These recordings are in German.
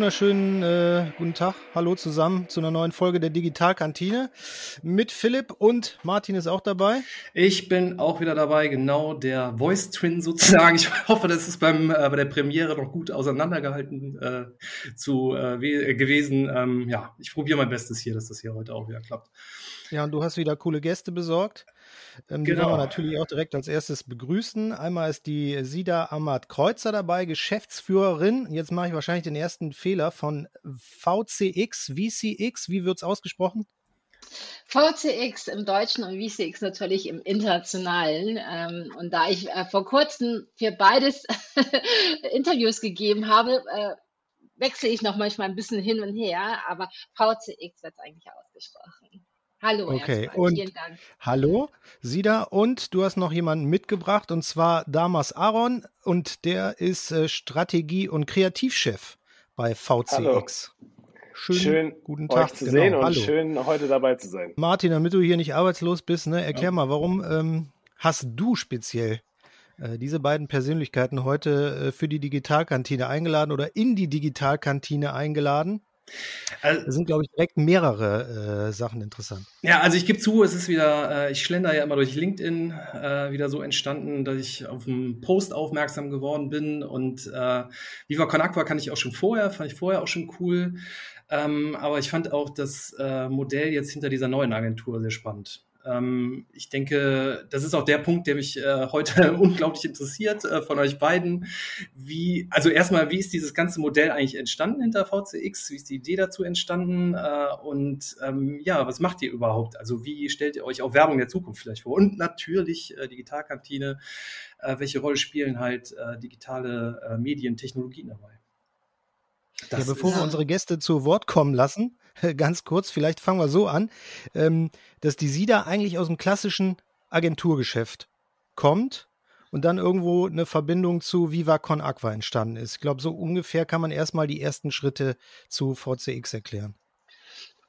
wunderschönen äh, guten Tag. Hallo zusammen zu einer neuen Folge der Digitalkantine mit Philipp und Martin ist auch dabei. Ich bin auch wieder dabei, genau der Voice Twin sozusagen. Ich hoffe, das ist beim äh, bei der Premiere noch gut auseinandergehalten äh, zu äh, gewesen. Ähm, ja, ich probiere mein Bestes hier, dass das hier heute auch wieder klappt. Ja, und du hast wieder coole Gäste besorgt. Ähm, die wollen wir genau. natürlich auch direkt als erstes begrüßen. Einmal ist die Sida Ahmad Kreuzer dabei, Geschäftsführerin. Jetzt mache ich wahrscheinlich den ersten Fehler von VCX, VCX. Wie wird es ausgesprochen? VCX im Deutschen und VCX natürlich im Internationalen. Ähm, und da ich äh, vor kurzem für beides Interviews gegeben habe, äh, wechsle ich noch manchmal ein bisschen hin und her, aber VCX wird eigentlich ausgesprochen. Hallo, okay. Erstmal. Und vielen Dank. Hallo, Sida. Und du hast noch jemanden mitgebracht, und zwar Damas Aaron, und der ist äh, Strategie- und Kreativchef bei VCX. Hallo. Schön, schön guten Tag euch zu genau. sehen und Hallo. schön heute dabei zu sein. Martin, damit du hier nicht arbeitslos bist, ne, erklär ja. mal, warum ähm, hast du speziell äh, diese beiden Persönlichkeiten heute äh, für die Digitalkantine eingeladen oder in die Digitalkantine eingeladen? Also, da sind, glaube ich, direkt mehrere äh, Sachen interessant. Ja, also ich gebe zu, es ist wieder, äh, ich schlender ja immer durch LinkedIn äh, wieder so entstanden, dass ich auf einen Post aufmerksam geworden bin. Und äh, Viva Con Aqua kann ich auch schon vorher, fand ich vorher auch schon cool. Ähm, aber ich fand auch das äh, Modell jetzt hinter dieser neuen Agentur sehr spannend. Ähm, ich denke, das ist auch der Punkt, der mich äh, heute unglaublich interessiert äh, von euch beiden. Wie, also erstmal, wie ist dieses ganze Modell eigentlich entstanden hinter VCX? Wie ist die Idee dazu entstanden? Äh, und ähm, ja, was macht ihr überhaupt? Also wie stellt ihr euch auch Werbung der Zukunft vielleicht vor? Und natürlich äh, Digitalkantine. Äh, welche Rolle spielen halt äh, digitale Medien, Technologien dabei? Das ja, bevor wir unsere Gäste zu Wort kommen lassen, ganz kurz, vielleicht fangen wir so an, ähm, dass die SIDA eigentlich aus dem klassischen Agenturgeschäft kommt und dann irgendwo eine Verbindung zu Viva Con Aqua entstanden ist. Ich glaube, so ungefähr kann man erstmal die ersten Schritte zu VCX erklären.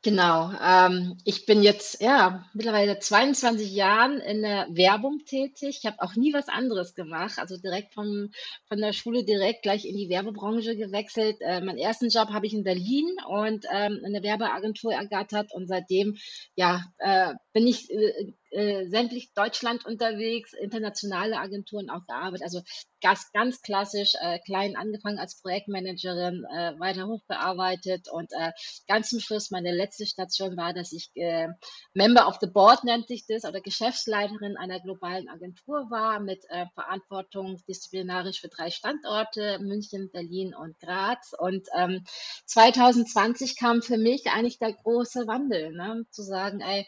Genau. Ähm, ich bin jetzt ja mittlerweile 22 Jahren in der Werbung tätig. Ich habe auch nie was anderes gemacht. Also direkt vom, von der Schule direkt gleich in die Werbebranche gewechselt. Äh, meinen ersten Job habe ich in Berlin und ähm, in der Werbeagentur ergattert und seitdem ja äh, bin ich äh, äh, sämtlich Deutschland unterwegs, internationale Agenturen auch gearbeitet. Also ganz, ganz klassisch, äh, klein angefangen als Projektmanagerin, äh, weiter hochgearbeitet und äh, ganz zum Schluss meine letzte Station war, dass ich äh, Member of the Board nennt sich das oder Geschäftsleiterin einer globalen Agentur war mit äh, Verantwortung disziplinarisch für drei Standorte, München, Berlin und Graz. Und ähm, 2020 kam für mich eigentlich der große Wandel, ne? zu sagen, ey,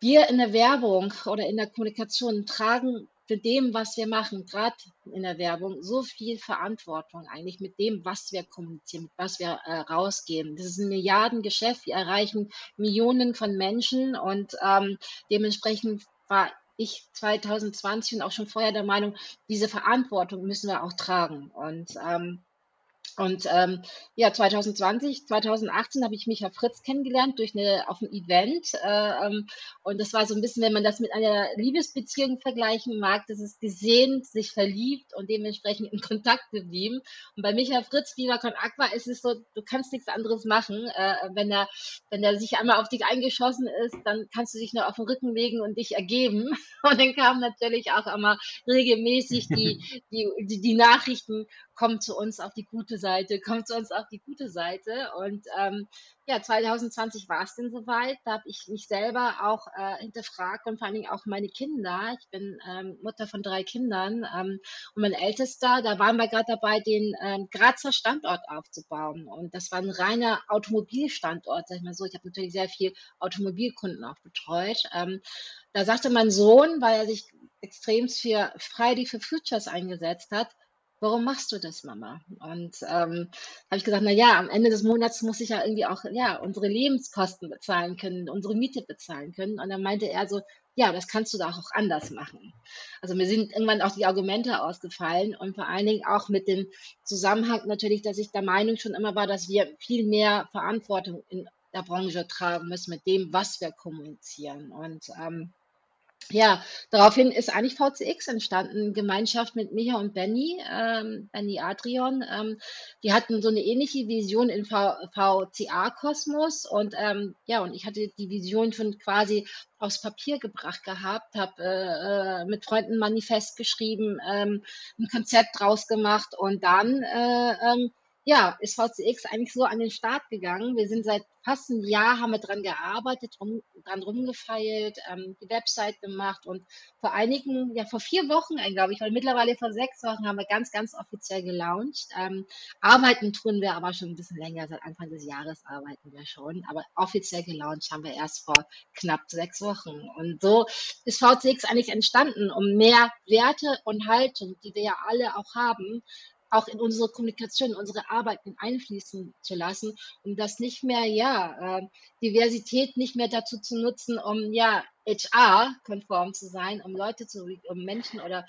wir in der Werbung oder in der Kommunikation tragen für dem, was wir machen, gerade in der Werbung, so viel Verantwortung eigentlich mit dem, was wir kommunizieren, mit was wir äh, rausgeben. Das ist ein Milliardengeschäft, wir erreichen Millionen von Menschen und ähm, dementsprechend war ich 2020 und auch schon vorher der Meinung, diese Verantwortung müssen wir auch tragen. Und ähm, und ähm, ja, 2020, 2018 habe ich Micha Fritz kennengelernt durch eine auf einem Event. Äh, ähm, und das war so ein bisschen, wenn man das mit einer Liebesbeziehung vergleichen mag, das ist gesehen, sich verliebt und dementsprechend in Kontakt geblieben. Und bei Micha Fritz, Viva Con Aqua, ist es so, du kannst nichts anderes machen. Äh, wenn er, wenn er sich einmal auf dich eingeschossen ist, dann kannst du dich nur auf den Rücken legen und dich ergeben. Und dann kamen natürlich auch immer regelmäßig die, die, die, die Nachrichten, kommt zu uns auf die gute Seite, kommt zu uns auf die gute Seite. Und ähm, ja, 2020 war es denn soweit. Da habe ich mich selber auch äh, hinterfragt und vor allen Dingen auch meine Kinder. Ich bin ähm, Mutter von drei Kindern ähm, und mein Ältester, da waren wir gerade dabei, den ähm, Grazer Standort aufzubauen. Und das war ein reiner Automobilstandort, sag ich mal so. Ich habe natürlich sehr viel Automobilkunden auch betreut. Ähm, da sagte mein Sohn, weil er sich extrem für Friday for Futures eingesetzt hat, warum machst du das, Mama? Und ähm, habe ich gesagt, na ja, am Ende des Monats muss ich ja irgendwie auch ja unsere Lebenskosten bezahlen können, unsere Miete bezahlen können. Und dann meinte er so, ja, das kannst du da auch anders machen. Also mir sind irgendwann auch die Argumente ausgefallen und vor allen Dingen auch mit dem Zusammenhang natürlich, dass ich der Meinung schon immer war, dass wir viel mehr Verantwortung in der Branche tragen müssen mit dem, was wir kommunizieren. Und ähm, ja, daraufhin ist eigentlich VCX entstanden, Gemeinschaft mit Micha und Benny, ähm, Benny Adrian. Ähm, die hatten so eine ähnliche Vision in VCA-Kosmos und ähm, ja, und ich hatte die Vision schon quasi aufs Papier gebracht gehabt, habe äh, äh, mit Freunden ein Manifest geschrieben, ähm, ein Konzept draus gemacht und dann äh, ähm, ja, ist VCX eigentlich so an den Start gegangen. Wir sind seit fast einem Jahr, haben wir dran gearbeitet, rum, dran rumgefeilt, ähm, die Website gemacht und vor einigen, ja vor vier Wochen, glaube ich, weil mittlerweile vor sechs Wochen haben wir ganz, ganz offiziell gelauncht. Ähm, arbeiten tun wir aber schon ein bisschen länger, seit Anfang des Jahres arbeiten wir schon, aber offiziell gelauncht haben wir erst vor knapp sechs Wochen. Und so ist VCX eigentlich entstanden, um mehr Werte und Haltung, die wir ja alle auch haben, auch in unsere Kommunikation, unsere Arbeit einfließen zu lassen, um das nicht mehr, ja, äh, Diversität nicht mehr dazu zu nutzen, um ja HR-konform zu sein, um Leute zu, um Menschen oder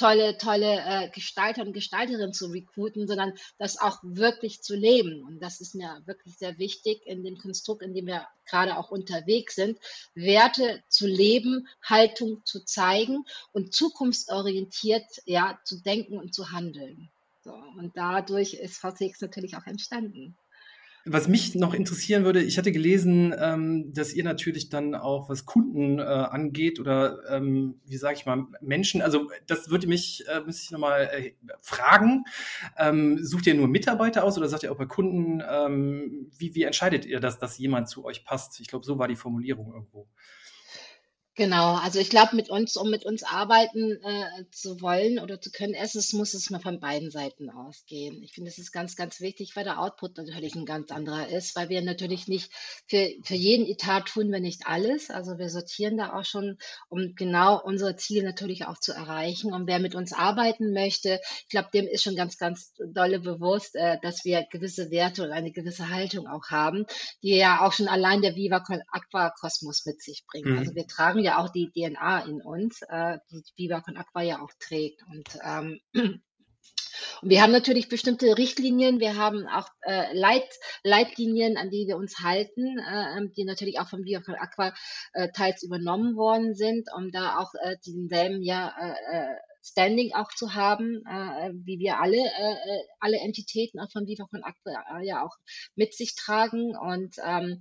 tolle, tolle äh, Gestalter und Gestalterinnen zu rekruten, sondern das auch wirklich zu leben. Und das ist mir wirklich sehr wichtig in dem Konstrukt, in dem wir gerade auch unterwegs sind, Werte zu leben, Haltung zu zeigen und zukunftsorientiert ja zu denken und zu handeln. So, und dadurch ist VCX natürlich auch entstanden. Was mich noch interessieren würde, ich hatte gelesen, ähm, dass ihr natürlich dann auch, was Kunden äh, angeht oder ähm, wie sage ich mal, Menschen, also das würde mich, äh, müsste ich nochmal äh, fragen, ähm, sucht ihr nur Mitarbeiter aus oder sagt ihr auch bei Kunden, ähm, wie, wie entscheidet ihr, dass, dass jemand zu euch passt? Ich glaube, so war die Formulierung irgendwo. Genau, also ich glaube, mit uns, um mit uns arbeiten äh, zu wollen oder zu können, erstens muss es mal von beiden Seiten ausgehen. Ich finde, das ist ganz, ganz wichtig, weil der Output natürlich ein ganz anderer ist, weil wir natürlich nicht für, für jeden Etat tun wir nicht alles. Also wir sortieren da auch schon, um genau unsere Ziele natürlich auch zu erreichen. Und wer mit uns arbeiten möchte, ich glaube, dem ist schon ganz, ganz dolle bewusst, äh, dass wir gewisse Werte und eine gewisse Haltung auch haben, die ja auch schon allein der Viva Aqua Kosmos mit sich bringt. Mhm. Also wir tragen ja auch die DNA in uns, äh, die Viva Con Aqua ja auch trägt. Und ähm, und wir haben natürlich bestimmte Richtlinien, wir haben auch äh, Leit, Leitlinien, an die wir uns halten, äh, ähm, die natürlich auch von Viva Con Aqua äh, teils übernommen worden sind, um da auch äh, denselben ja äh, äh Standing auch zu haben, äh, wie wir alle, äh, äh alle Entitäten auch von Viva von Akte äh, ja auch mit sich tragen. Und ähm,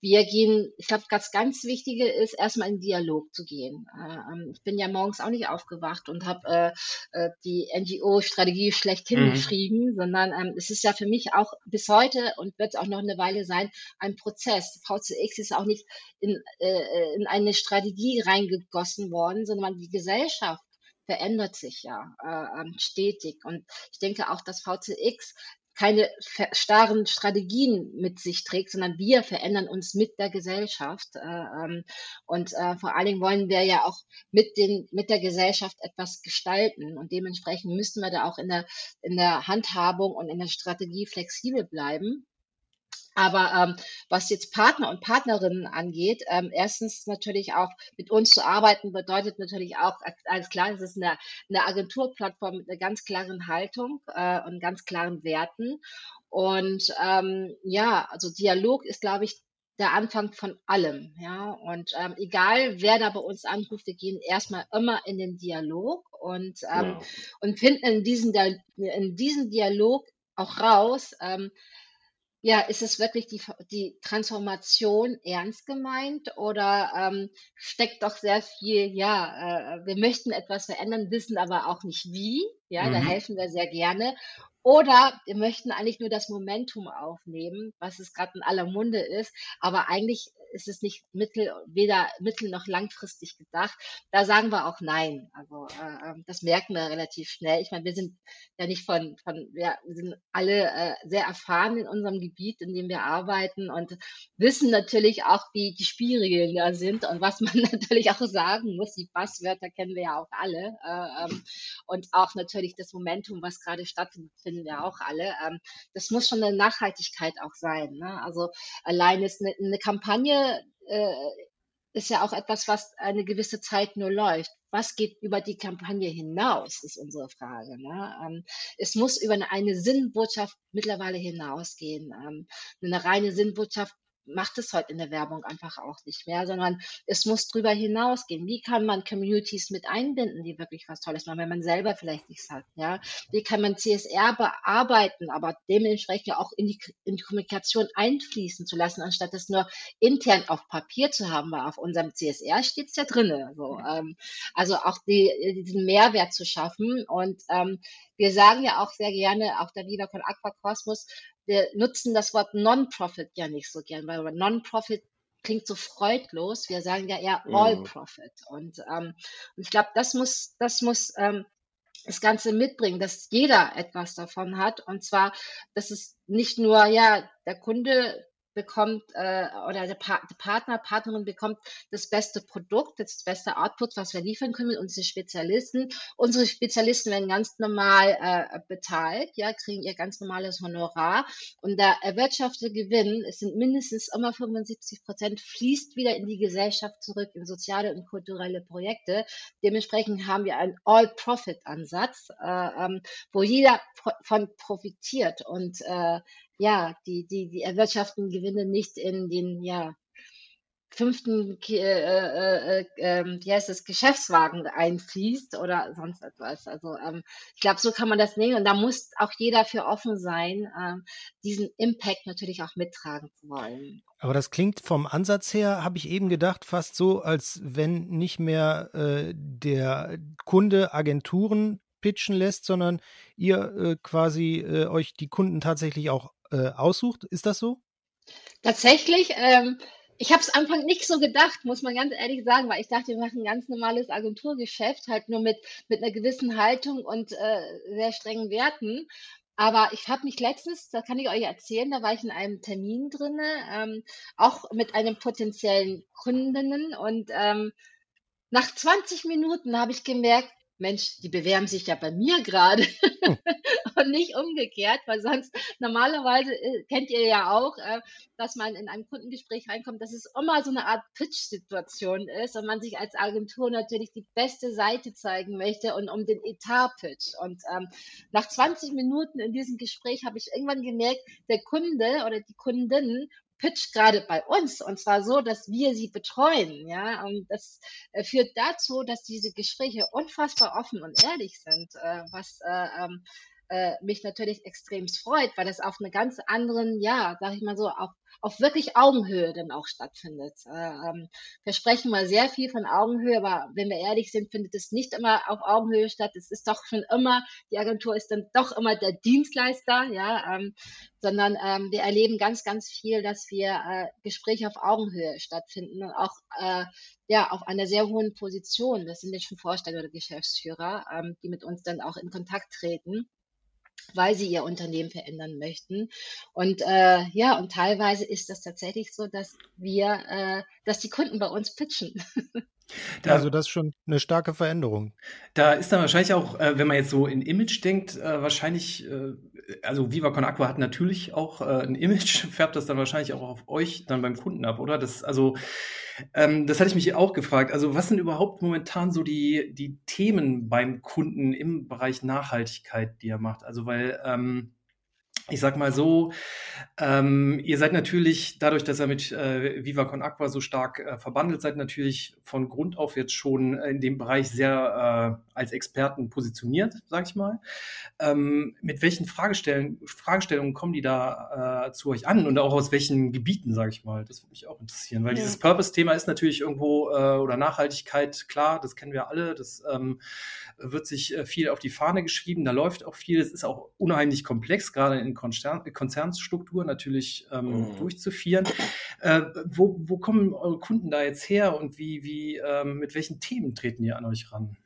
wir gehen, ich glaube, ganz, ganz Wichtige ist, erstmal in Dialog zu gehen. Äh, ähm, ich bin ja morgens auch nicht aufgewacht und habe äh, äh, die NGO-Strategie schlechthin mhm. geschrieben, sondern ähm, es ist ja für mich auch bis heute und wird es auch noch eine Weile sein, ein Prozess. VCX ist auch nicht in, äh, in eine Strategie reingegossen worden, sondern die Gesellschaft verändert sich ja äh, ähm, stetig. Und ich denke auch, dass VCX keine starren Strategien mit sich trägt, sondern wir verändern uns mit der Gesellschaft. Äh, ähm, und äh, vor allen Dingen wollen wir ja auch mit, den, mit der Gesellschaft etwas gestalten. Und dementsprechend müssen wir da auch in der, in der Handhabung und in der Strategie flexibel bleiben. Aber ähm, was jetzt Partner und Partnerinnen angeht, ähm, erstens natürlich auch mit uns zu arbeiten, bedeutet natürlich auch, alles klar, es ist eine, eine Agenturplattform mit einer ganz klaren Haltung äh, und ganz klaren Werten. Und ähm, ja, also Dialog ist, glaube ich, der Anfang von allem, ja. Und ähm, egal, wer da bei uns anruft, wir gehen erstmal immer in den Dialog und ähm, ja. und finden in diesem in diesem Dialog auch raus, ähm, ja, ist es wirklich die, die Transformation ernst gemeint oder ähm, steckt doch sehr viel, ja, äh, wir möchten etwas verändern, wissen aber auch nicht wie. Ja, da mhm. helfen wir sehr gerne. Oder wir möchten eigentlich nur das Momentum aufnehmen, was es gerade in aller Munde ist, aber eigentlich ist es nicht mittel, weder mittel- noch langfristig gedacht. Da sagen wir auch nein. Also äh, ähm, das merken wir relativ schnell. Ich meine, wir sind ja nicht von, von ja, wir sind alle äh, sehr erfahren in unserem Gebiet, in dem wir arbeiten und wissen natürlich auch, wie die Spielregeln da sind und was man natürlich auch sagen muss. Die Passwörter kennen wir ja auch alle. Äh, ähm, und auch natürlich das Momentum, was gerade stattfindet, finden wir auch alle. Ähm, das muss schon eine Nachhaltigkeit auch sein. Ne? Also allein ist eine, eine Kampagne äh, ist ja auch etwas, was eine gewisse Zeit nur läuft. Was geht über die Kampagne hinaus, ist unsere Frage. Ne? Ähm, es muss über eine, eine Sinnbotschaft mittlerweile hinausgehen. Ähm, eine reine Sinnbotschaft macht es heute in der Werbung einfach auch nicht mehr, sondern es muss drüber hinausgehen. Wie kann man Communities mit einbinden, die wirklich was Tolles machen, wenn man selber vielleicht nichts hat, ja? Wie kann man CSR bearbeiten, aber dementsprechend auch in die, in die Kommunikation einfließen zu lassen, anstatt es nur intern auf Papier zu haben, weil auf unserem CSR steht es ja drin. So, ähm, also auch die, diesen Mehrwert zu schaffen und ähm, wir sagen ja auch sehr gerne, auch der Viva von Aquacosmos, wir nutzen das Wort Non-Profit ja nicht so gern, weil Non-Profit klingt so freudlos. Wir sagen ja eher All-Profit. Mhm. Und, ähm, und ich glaube, das muss, das muss ähm, das Ganze mitbringen, dass jeder etwas davon hat. Und zwar, dass es nicht nur, ja, der Kunde bekommt äh, oder der, pa der, Partner, Partnerin bekommt das beste Produkt, das beste Output, was wir liefern können mit unseren Spezialisten. Unsere Spezialisten werden ganz normal äh, bezahlt, ja, kriegen ihr ganz normales Honorar und der erwirtschaftete Gewinn, es sind mindestens immer 75 Prozent, fließt wieder in die Gesellschaft zurück, in soziale und kulturelle Projekte. Dementsprechend haben wir einen All-Profit-Ansatz, äh, ähm, wo jeder von profitiert und äh, ja, die, die, die erwirtschaften Gewinne nicht in den, ja, fünften, äh, äh, äh, ähm, wie heißt das, Geschäftswagen einfließt oder sonst etwas. Also ähm, ich glaube, so kann man das nehmen und da muss auch jeder für offen sein, ähm, diesen Impact natürlich auch mittragen zu wollen. Aber das klingt vom Ansatz her, habe ich eben gedacht, fast so, als wenn nicht mehr äh, der Kunde Agenturen pitchen lässt, sondern ihr äh, quasi äh, euch die Kunden tatsächlich auch äh, aussucht. Ist das so? Tatsächlich, ähm, ich habe es Anfang nicht so gedacht, muss man ganz ehrlich sagen, weil ich dachte, wir machen ein ganz normales Agenturgeschäft, halt nur mit, mit einer gewissen Haltung und äh, sehr strengen Werten. Aber ich habe mich letztens, da kann ich euch erzählen, da war ich in einem Termin drin, ähm, auch mit einem potenziellen Kundinnen und ähm, nach 20 Minuten habe ich gemerkt, Mensch, die bewerben sich ja bei mir gerade hm. und nicht umgekehrt, weil sonst normalerweise äh, kennt ihr ja auch, äh, dass man in einem Kundengespräch reinkommt, dass es immer so eine Art Pitch-Situation ist und man sich als Agentur natürlich die beste Seite zeigen möchte und um den Etat pitch. Und ähm, nach 20 Minuten in diesem Gespräch habe ich irgendwann gemerkt, der Kunde oder die Kundin pitcht gerade bei uns und zwar so, dass wir sie betreuen, ja, und das äh, führt dazu, dass diese Gespräche unfassbar offen und ehrlich sind, äh, was äh, ähm, äh, mich natürlich extrem freut, weil das auf einer ganz anderen, ja, sag ich mal so, auf, auf wirklich Augenhöhe dann auch stattfindet. Äh, ähm, wir sprechen mal sehr viel von Augenhöhe, aber wenn wir ehrlich sind, findet es nicht immer auf Augenhöhe statt. Es ist doch schon immer, die Agentur ist dann doch immer der Dienstleister, ja, ähm, sondern ähm, wir erleben ganz, ganz viel, dass wir äh, Gespräche auf Augenhöhe stattfinden und auch äh, ja auf einer sehr hohen Position. Das sind jetzt schon Vorstände oder Geschäftsführer, ähm, die mit uns dann auch in Kontakt treten weil sie ihr Unternehmen verändern möchten. Und äh, ja, und teilweise ist das tatsächlich so, dass wir, äh, dass die Kunden bei uns pitchen. Da, also das ist schon eine starke Veränderung. Da ist dann wahrscheinlich auch, äh, wenn man jetzt so in Image denkt, äh, wahrscheinlich, äh, also Viva Con Aqua hat natürlich auch äh, ein Image, färbt das dann wahrscheinlich auch auf euch dann beim Kunden ab, oder? Das, also, ähm, das hatte ich mich auch gefragt. Also, was sind überhaupt momentan so die, die Themen beim Kunden im Bereich Nachhaltigkeit, die er macht? Also, weil ähm, ich sag mal so, ähm, ihr seid natürlich, dadurch, dass ihr mit äh, Viva Con Aqua so stark äh, verbandelt seid, natürlich von Grund auf jetzt schon in dem Bereich sehr äh, als Experten positioniert, sag ich mal. Ähm, mit welchen Fragestellungen, Fragestellungen kommen die da äh, zu euch an und auch aus welchen Gebieten, sag ich mal? Das würde mich auch interessieren, weil ja. dieses Purpose-Thema ist natürlich irgendwo, äh, oder Nachhaltigkeit, klar, das kennen wir alle, das ähm, wird sich äh, viel auf die Fahne geschrieben, da läuft auch viel, es ist auch unheimlich komplex, gerade in Konzern, Konzernstruktur natürlich ähm, mhm. durchzuführen. Äh, wo, wo kommen eure Kunden da jetzt her und wie, wie, ähm, mit welchen Themen treten die an euch ran?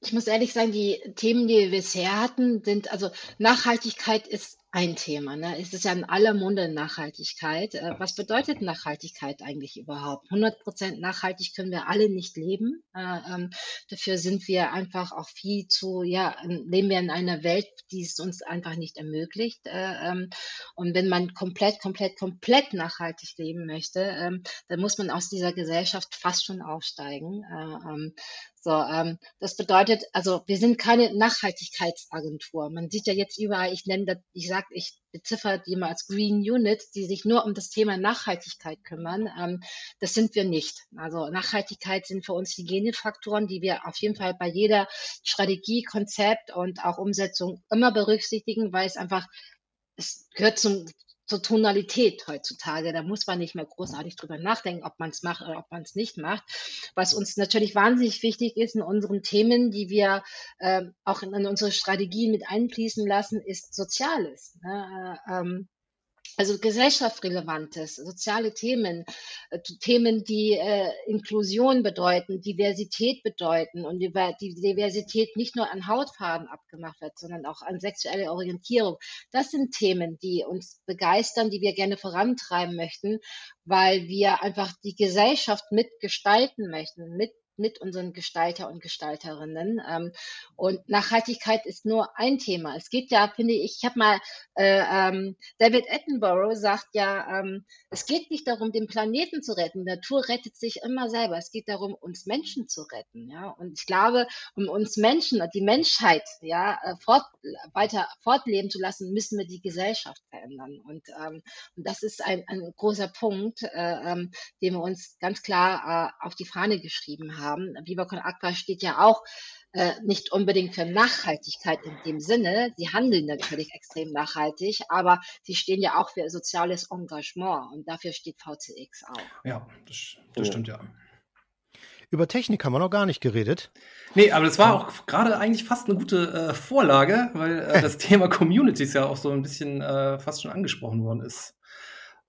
Ich muss ehrlich sagen, die Themen, die wir bisher hatten, sind, also Nachhaltigkeit ist ein Thema. Ne? Es ist ja in aller Munde Nachhaltigkeit. Äh, was bedeutet Nachhaltigkeit eigentlich überhaupt? 100 Prozent nachhaltig können wir alle nicht leben. Äh, ähm, dafür sind wir einfach auch viel zu, ja, leben wir in einer Welt, die es uns einfach nicht ermöglicht. Äh, ähm, und wenn man komplett, komplett, komplett nachhaltig leben möchte, ähm, dann muss man aus dieser Gesellschaft fast schon aufsteigen. Ähm, so, ähm, das bedeutet, also wir sind keine Nachhaltigkeitsagentur. Man sieht ja jetzt überall, ich nenne das, ich sage gesagt, ich beziffer die immer als Green Units, die sich nur um das Thema Nachhaltigkeit kümmern. Ähm, das sind wir nicht. Also Nachhaltigkeit sind für uns Hygienefaktoren, die wir auf jeden Fall bei jeder Strategie, Konzept und auch Umsetzung immer berücksichtigen, weil es einfach es gehört zum, zur Tonalität heutzutage. Da muss man nicht mehr großartig drüber nachdenken, ob man es macht oder ob man es nicht macht. Was uns natürlich wahnsinnig wichtig ist in unseren Themen, die wir äh, auch in, in, unsere Strategien mit einfließen lassen, ist Soziales. Ne? Äh, ähm, also gesellschaftsrelevantes, soziale Themen, äh, Themen, die äh, Inklusion bedeuten, Diversität bedeuten und die, Diversität nicht nur an Hautfarben abgemacht wird, sondern auch an sexuelle Orientierung. Das sind Themen, die uns begeistern, die wir gerne vorantreiben möchten, weil wir einfach die Gesellschaft mitgestalten möchten, mit mit unseren Gestalter und Gestalterinnen. Ähm, und Nachhaltigkeit ist nur ein Thema. Es geht ja, finde ich, ich habe mal, äh, ähm, David Attenborough sagt ja, ähm, es geht nicht darum, den Planeten zu retten. Die Natur rettet sich immer selber. Es geht darum, uns Menschen zu retten. Ja? Und ich glaube, um uns Menschen und die Menschheit ja, äh, fort, weiter fortleben zu lassen, müssen wir die Gesellschaft verändern. Und, ähm, und das ist ein, ein großer Punkt, äh, ähm, den wir uns ganz klar äh, auf die Fahne geschrieben haben haben. Viva Con Aqua steht ja auch äh, nicht unbedingt für Nachhaltigkeit in dem Sinne. Sie handeln natürlich extrem nachhaltig, aber sie stehen ja auch für soziales Engagement und dafür steht VCX auch. Ja, das, das stimmt ja. Über Technik haben wir noch gar nicht geredet. Nee, aber das war auch gerade eigentlich fast eine gute äh, Vorlage, weil äh, das Thema Communities ja auch so ein bisschen äh, fast schon angesprochen worden ist.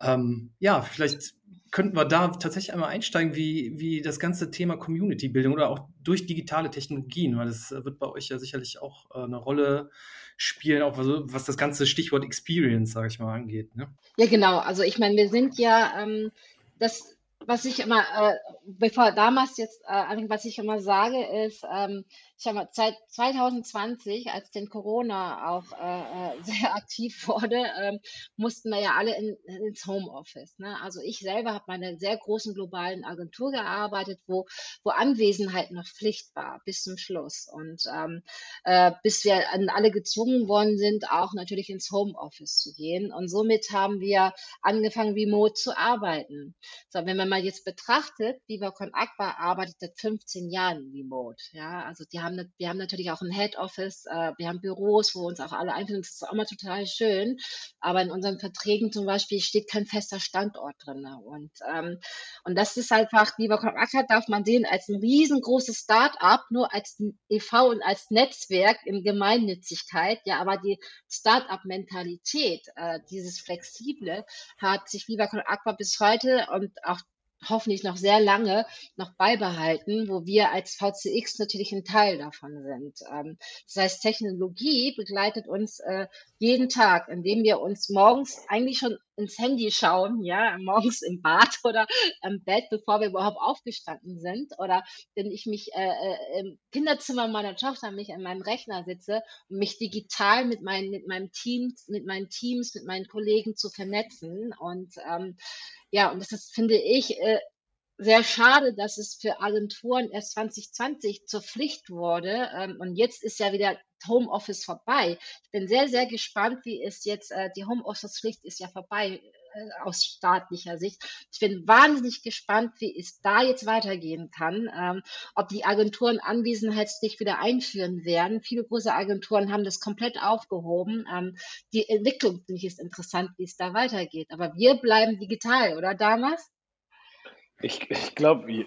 Ähm, ja, vielleicht könnten wir da tatsächlich einmal einsteigen, wie, wie das ganze Thema Community-Bildung oder auch durch digitale Technologien, weil das wird bei euch ja sicherlich auch äh, eine Rolle spielen, auch was, was das ganze Stichwort Experience, sage ich mal, angeht. Ne? Ja, genau. Also ich meine, wir sind ja, ähm, das was ich immer, äh, bevor damals jetzt, äh, was ich immer sage, ist, ähm, ich habe seit 2020, als den Corona auch äh, äh sehr aktiv wurde, ähm, mussten wir ja alle in, ins Homeoffice. Ne? Also ich selber habe bei einer sehr großen globalen Agentur gearbeitet, wo, wo Anwesenheit noch Pflicht war bis zum Schluss. Und ähm, äh, bis wir alle gezwungen worden sind, auch natürlich ins Homeoffice zu gehen. Und somit haben wir angefangen, remote zu arbeiten. So, wenn man mal jetzt betrachtet, Viva Con Aqua arbeitet seit 15 Jahren remote. Ja, also die haben, wir haben natürlich auch ein Head Office, äh, wir haben Büros, wo uns auch alle einfinden. Das ist auch immer total schön. Aber in unseren Verträgen zum Beispiel steht kein fester Standort drin. Und, ähm, und das ist einfach, Viva Con Aqua darf man sehen als ein riesengroßes Start-up, nur als e.V. und als Netzwerk in Gemeinnützigkeit. Ja, aber die Start-up-Mentalität, äh, dieses Flexible, hat sich Viva Con Aqua bis heute und auch hoffentlich noch sehr lange noch beibehalten, wo wir als VCX natürlich ein Teil davon sind. Ähm, das heißt, Technologie begleitet uns äh, jeden Tag, indem wir uns morgens eigentlich schon ins Handy schauen, ja, morgens im Bad oder im Bett, bevor wir überhaupt aufgestanden sind, oder wenn ich mich äh, äh, im Kinderzimmer meiner Tochter mich an meinem Rechner sitze und mich digital mit meinen mit meinem Team, mit meinen Teams, mit meinen Kollegen zu vernetzen und ähm, ja, und das ist, finde ich, äh, sehr schade, dass es für Agenturen erst 2020 zur Pflicht wurde. Ähm, und jetzt ist ja wieder Homeoffice vorbei. Ich bin sehr, sehr gespannt, wie es jetzt, äh, die Homeoffice-Pflicht ist ja vorbei äh, aus staatlicher Sicht. Ich bin wahnsinnig gespannt, wie es da jetzt weitergehen kann, ähm, ob die Agenturen Anwesenheitspflicht wieder einführen werden. Viele große Agenturen haben das komplett aufgehoben. Ähm, die Entwicklung finde ich jetzt interessant, wie es da weitergeht. Aber wir bleiben digital, oder damals? Ich, ich glaube,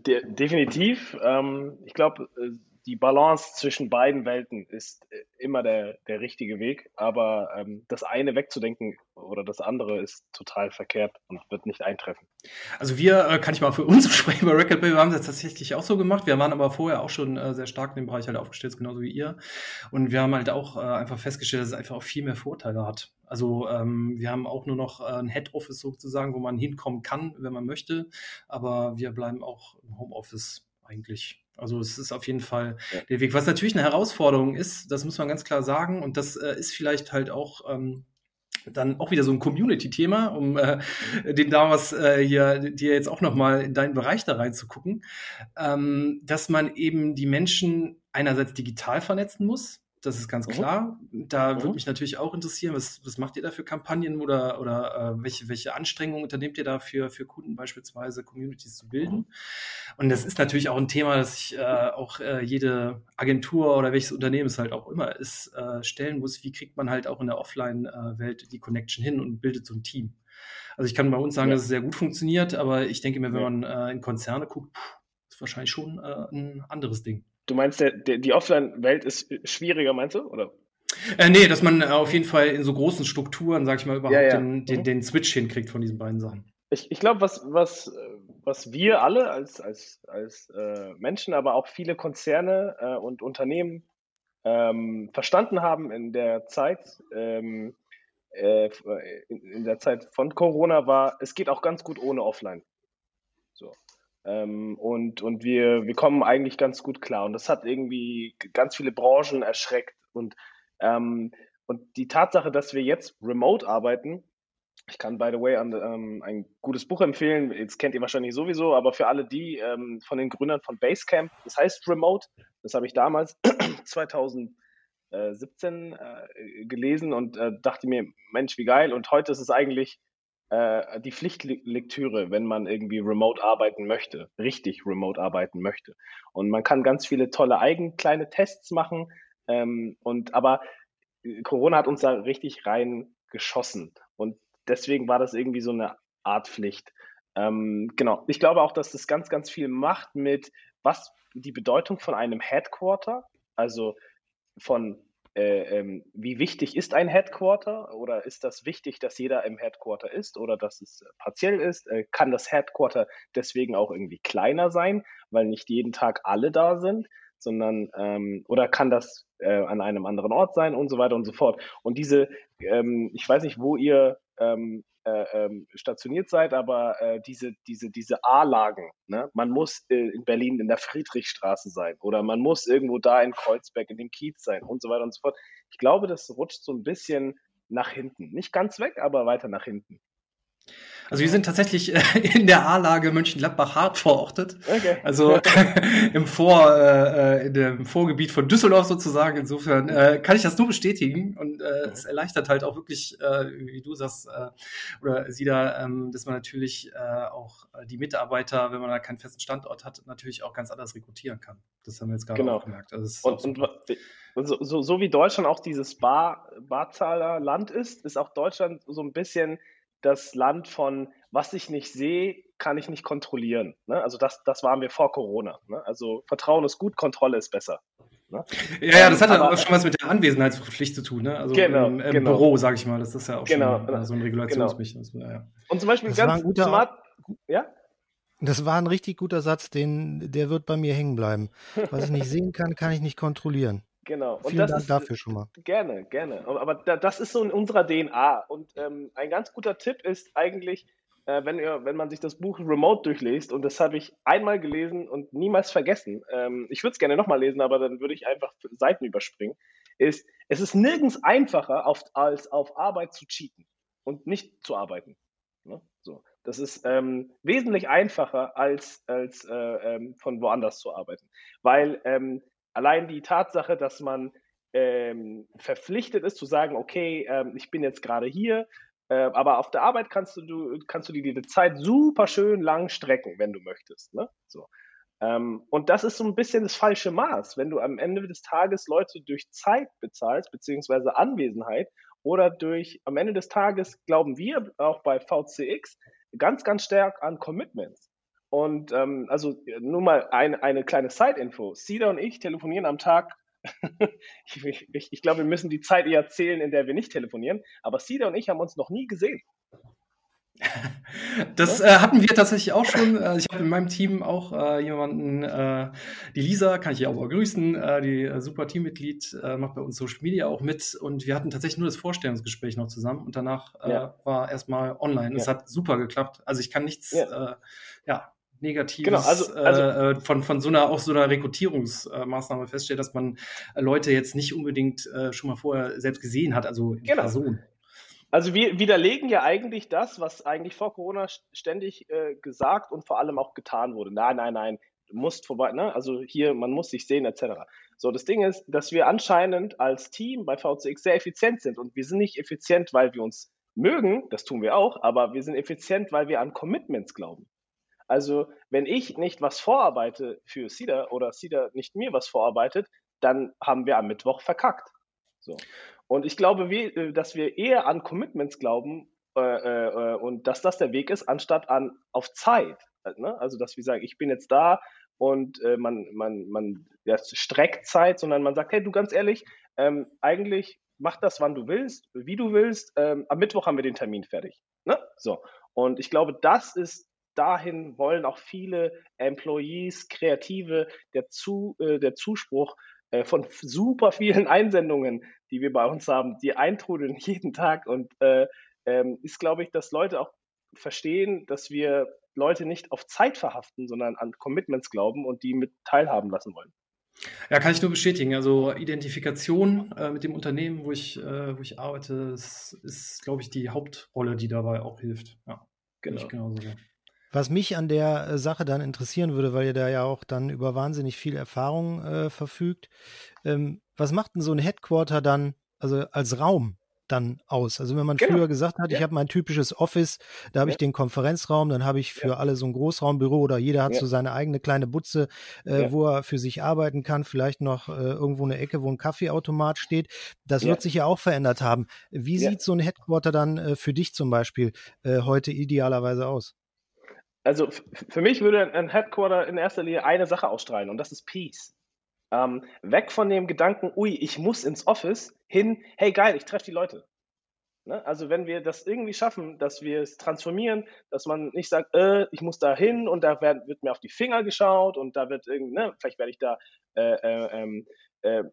definitiv. Ähm, ich glaube, äh, die Balance zwischen beiden Welten ist äh, immer der, der richtige Weg, aber ähm, das eine wegzudenken oder das andere ist total verkehrt und wird nicht eintreffen. Also wir, äh, kann ich mal für uns sprechen bei Record Bay, wir haben das tatsächlich auch so gemacht. Wir waren aber vorher auch schon äh, sehr stark in dem Bereich halt aufgestellt, genauso wie ihr. Und wir haben halt auch äh, einfach festgestellt, dass es einfach auch viel mehr Vorteile hat. Also ähm, wir haben auch nur noch äh, ein Head Office sozusagen, wo man hinkommen kann, wenn man möchte. Aber wir bleiben auch im Homeoffice eigentlich also es ist auf jeden Fall ja. der Weg. Was natürlich eine Herausforderung ist, das muss man ganz klar sagen. Und das äh, ist vielleicht halt auch ähm, dann auch wieder so ein Community-Thema, um äh, den damals äh, hier dir jetzt auch nochmal in deinen Bereich da reinzugucken, ähm, dass man eben die Menschen einerseits digital vernetzen muss, das ist ganz mhm. klar. Da mhm. würde mich natürlich auch interessieren, was, was macht ihr da für Kampagnen oder, oder äh, welche, welche Anstrengungen unternehmt ihr da für, für Kunden beispielsweise, Communities zu bilden? Mhm. Und das ist natürlich auch ein Thema, das sich äh, auch äh, jede Agentur oder welches Unternehmen es halt auch immer ist, äh, stellen muss. Wie kriegt man halt auch in der Offline-Welt die Connection hin und bildet so ein Team? Also ich kann bei uns sagen, ja. dass es sehr gut funktioniert, aber ich denke mir, wenn ja. man äh, in Konzerne guckt, pff, ist wahrscheinlich schon äh, ein anderes Ding. Du meinst, der, der, die Offline-Welt ist schwieriger, meinst du? Oder? Äh, nee, dass man auf jeden Fall in so großen Strukturen, sag ich mal, überhaupt ja, ja. Den, den, mhm. den, Switch hinkriegt von diesen beiden Sachen. Ich, ich glaube, was, was, was wir alle als, als, als äh, Menschen, aber auch viele Konzerne äh, und Unternehmen ähm, verstanden haben in der Zeit, ähm, äh, in, in, der Zeit von Corona, war, es geht auch ganz gut ohne Offline. So. Ähm, und und wir, wir kommen eigentlich ganz gut klar. Und das hat irgendwie ganz viele Branchen erschreckt. Und, ähm, und die Tatsache, dass wir jetzt remote arbeiten, ich kann, by the way, an, ähm, ein gutes Buch empfehlen. Jetzt kennt ihr wahrscheinlich sowieso, aber für alle die ähm, von den Gründern von Basecamp, das heißt Remote, das habe ich damals 2017 äh, gelesen und äh, dachte mir, Mensch, wie geil. Und heute ist es eigentlich äh, die Pflichtlektüre, wenn man irgendwie remote arbeiten möchte, richtig remote arbeiten möchte. Und man kann ganz viele tolle eigen kleine Tests machen. Ähm, und aber äh, Corona hat uns da richtig reingeschossen. Und deswegen war das irgendwie so eine Art Pflicht. Ähm, genau. Ich glaube auch, dass das ganz, ganz viel macht mit, was die Bedeutung von einem Headquarter, also von äh, ähm, wie wichtig ist ein Headquarter oder ist das wichtig, dass jeder im Headquarter ist oder dass es äh, partiell ist? Äh, kann das Headquarter deswegen auch irgendwie kleiner sein, weil nicht jeden Tag alle da sind, sondern ähm, oder kann das äh, an einem anderen Ort sein und so weiter und so fort. Und diese, ähm, ich weiß nicht, wo ihr ähm, äh, ähm, stationiert seid, aber äh, diese, diese, diese A-Lagen, ne? man muss äh, in Berlin in der Friedrichstraße sein oder man muss irgendwo da in Kreuzberg in dem Kiez sein und so weiter und so fort. Ich glaube, das rutscht so ein bisschen nach hinten. Nicht ganz weg, aber weiter nach hinten. Also wir sind tatsächlich äh, in der A-Lage Mönchengladbach-Hart verortet. Okay. Also im, Vor, äh, in dem Vorgebiet von Düsseldorf sozusagen. Insofern äh, kann ich das nur bestätigen. Und äh, es erleichtert halt auch wirklich, äh, wie du sagst, äh, oder sie da, ähm, dass man natürlich äh, auch die Mitarbeiter, wenn man da keinen festen Standort hat, natürlich auch ganz anders rekrutieren kann. Das haben wir jetzt gerade genau. auch gemerkt. Also und, und, so, so, so, wie Deutschland auch dieses Bar, Barzahler-Land ist, ist auch Deutschland so ein bisschen das Land von, was ich nicht sehe, kann ich nicht kontrollieren. Ne? Also das, das waren wir vor Corona. Ne? Also Vertrauen ist gut, Kontrolle ist besser. Ne? Ja, ja, das hat aber auch schon was mit der Anwesenheitspflicht zu tun. Ne? Also genau, im, im genau. Büro, sage ich mal, das ist ja auch genau, schon äh, so ein Regulationsmechanismus. Genau. Ja. Und zum Beispiel das ganz guter, smart, ja? Das war ein richtig guter Satz, den, der wird bei mir hängen bleiben. Was ich nicht sehen kann, kann ich nicht kontrollieren. Genau. Und Vielen Dank ist, dafür schon mal. Gerne, gerne. Aber das ist so in unserer DNA. Und ähm, ein ganz guter Tipp ist eigentlich, äh, wenn, ihr, wenn man sich das Buch Remote durchliest, und das habe ich einmal gelesen und niemals vergessen, ähm, ich würde es gerne nochmal lesen, aber dann würde ich einfach Seiten überspringen, ist, es ist nirgends einfacher, auf, als auf Arbeit zu cheaten und nicht zu arbeiten. Ne? So. Das ist ähm, wesentlich einfacher, als, als äh, ähm, von woanders zu arbeiten. Weil ähm, Allein die Tatsache, dass man ähm, verpflichtet ist zu sagen, okay, ähm, ich bin jetzt gerade hier, äh, aber auf der Arbeit kannst du, du, kannst du dir die Zeit super schön lang strecken, wenn du möchtest. Ne? So. Ähm, und das ist so ein bisschen das falsche Maß, wenn du am Ende des Tages Leute durch Zeit bezahlst, beziehungsweise Anwesenheit oder durch, am Ende des Tages glauben wir auch bei VCX ganz, ganz stark an Commitments. Und ähm, also nur mal ein, eine kleine Side-Info. Sida und ich telefonieren am Tag. ich, ich, ich glaube, wir müssen die Zeit eher zählen, in der wir nicht telefonieren. Aber Sida und ich haben uns noch nie gesehen. Das äh, hatten wir tatsächlich auch schon. Äh, ich habe in meinem Team auch äh, jemanden, äh, die Lisa, kann ich ja auch mal grüßen, äh, die äh, super Teammitglied, macht bei uns Social Media auch mit. Und wir hatten tatsächlich nur das Vorstellungsgespräch noch zusammen und danach ja. war erstmal online. Es hat super geklappt. Also ich kann nichts, ja, ja Negatives genau, also, also äh, äh, von, von so einer auch so einer Rekrutierungsmaßnahme feststellt, dass man Leute jetzt nicht unbedingt äh, schon mal vorher selbst gesehen hat, also in genau. Person. Also wir widerlegen ja eigentlich das, was eigentlich vor Corona ständig äh, gesagt und vor allem auch getan wurde. Nein, nein, nein, du musst vorbei, ne? Also hier, man muss sich sehen, etc. So, das Ding ist, dass wir anscheinend als Team bei VCX sehr effizient sind und wir sind nicht effizient, weil wir uns mögen, das tun wir auch, aber wir sind effizient, weil wir an Commitments glauben. Also, wenn ich nicht was vorarbeite für CEDA oder CEDA nicht mir was vorarbeitet, dann haben wir am Mittwoch verkackt. So. Und ich glaube, wie, äh, dass wir eher an Commitments glauben äh, äh, und dass das der Weg ist, anstatt an auf Zeit. Ne? Also, dass wir sagen, ich bin jetzt da und äh, man, man, man ja, streckt Zeit, sondern man sagt, hey, du ganz ehrlich, ähm, eigentlich mach das, wann du willst, wie du willst. Ähm, am Mittwoch haben wir den Termin fertig. Ne? So. Und ich glaube, das ist dahin wollen auch viele Employees, Kreative, der, Zu, äh, der Zuspruch äh, von super vielen Einsendungen, die wir bei uns haben, die eintrudeln jeden Tag und äh, ähm, ist, glaube ich, dass Leute auch verstehen, dass wir Leute nicht auf Zeit verhaften, sondern an Commitments glauben und die mit teilhaben lassen wollen. Ja, kann ich nur bestätigen. Also Identifikation äh, mit dem Unternehmen, wo ich, äh, wo ich arbeite, ist, ist glaube ich, die Hauptrolle, die dabei auch hilft. Ja, genau. genauso. Was mich an der äh, Sache dann interessieren würde, weil ihr da ja auch dann über wahnsinnig viel Erfahrung äh, verfügt, ähm, was macht denn so ein Headquarter dann, also als Raum dann aus? Also wenn man genau. früher gesagt hat, ja. ich habe mein typisches Office, da habe ja. ich den Konferenzraum, dann habe ich für ja. alle so ein Großraumbüro oder jeder hat so seine eigene kleine Butze, äh, wo er für sich arbeiten kann, vielleicht noch äh, irgendwo eine Ecke, wo ein Kaffeeautomat steht. Das wird sich ja auch verändert haben. Wie sieht so ein Headquarter dann äh, für dich zum Beispiel äh, heute idealerweise aus? Also für mich würde ein Headquarter in erster Linie eine Sache ausstrahlen und das ist Peace. Ähm, weg von dem Gedanken, ui, ich muss ins Office, hin, hey geil, ich treffe die Leute. Ne? Also wenn wir das irgendwie schaffen, dass wir es transformieren, dass man nicht sagt, äh, ich muss da hin und da wird, wird, mir auf die Finger geschaut und da wird irgendwie, ne, vielleicht werde ich da äh, äh, ähm, äh,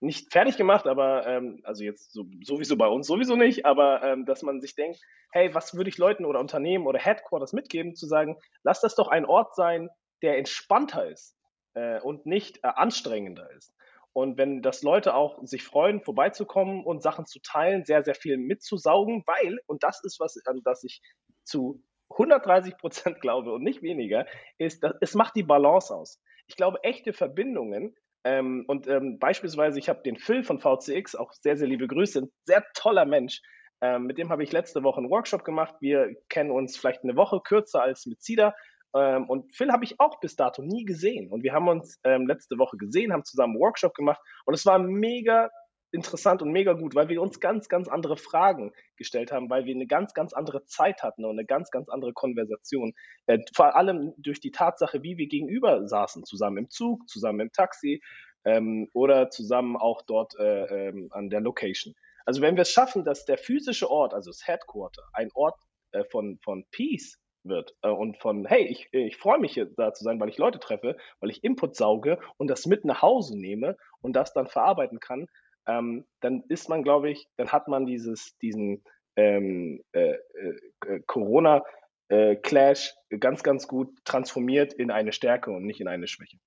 nicht fertig gemacht, aber ähm, also jetzt so, sowieso bei uns sowieso nicht, aber ähm, dass man sich denkt, hey, was würde ich Leuten oder Unternehmen oder Headquarters mitgeben, zu sagen, lass das doch ein Ort sein, der entspannter ist äh, und nicht äh, anstrengender ist. Und wenn das Leute auch sich freuen, vorbeizukommen und Sachen zu teilen, sehr, sehr viel mitzusaugen, weil, und das ist was, an das ich zu 130 Prozent glaube und nicht weniger, ist, dass es macht die Balance aus. Ich glaube, echte Verbindungen ähm, und ähm, beispielsweise, ich habe den Phil von VCX, auch sehr, sehr liebe Grüße, ein sehr toller Mensch. Ähm, mit dem habe ich letzte Woche einen Workshop gemacht. Wir kennen uns vielleicht eine Woche kürzer als mit Cida. Ähm, und Phil habe ich auch bis dato nie gesehen. Und wir haben uns ähm, letzte Woche gesehen, haben zusammen einen Workshop gemacht. Und es war mega interessant und mega gut, weil wir uns ganz, ganz andere Fragen gestellt haben, weil wir eine ganz, ganz andere Zeit hatten und eine ganz, ganz andere Konversation. Äh, vor allem durch die Tatsache, wie wir gegenüber saßen, zusammen im Zug, zusammen im Taxi ähm, oder zusammen auch dort äh, ähm, an der Location. Also wenn wir es schaffen, dass der physische Ort, also das Headquarter, ein Ort äh, von, von Peace wird äh, und von, hey, ich, ich freue mich hier da zu sein, weil ich Leute treffe, weil ich Input sauge und das mit nach Hause nehme und das dann verarbeiten kann, ähm, dann ist man, glaube ich, dann hat man dieses, diesen ähm, äh, äh, Corona-Clash äh, ganz, ganz gut transformiert in eine Stärke und nicht in eine Schwäche.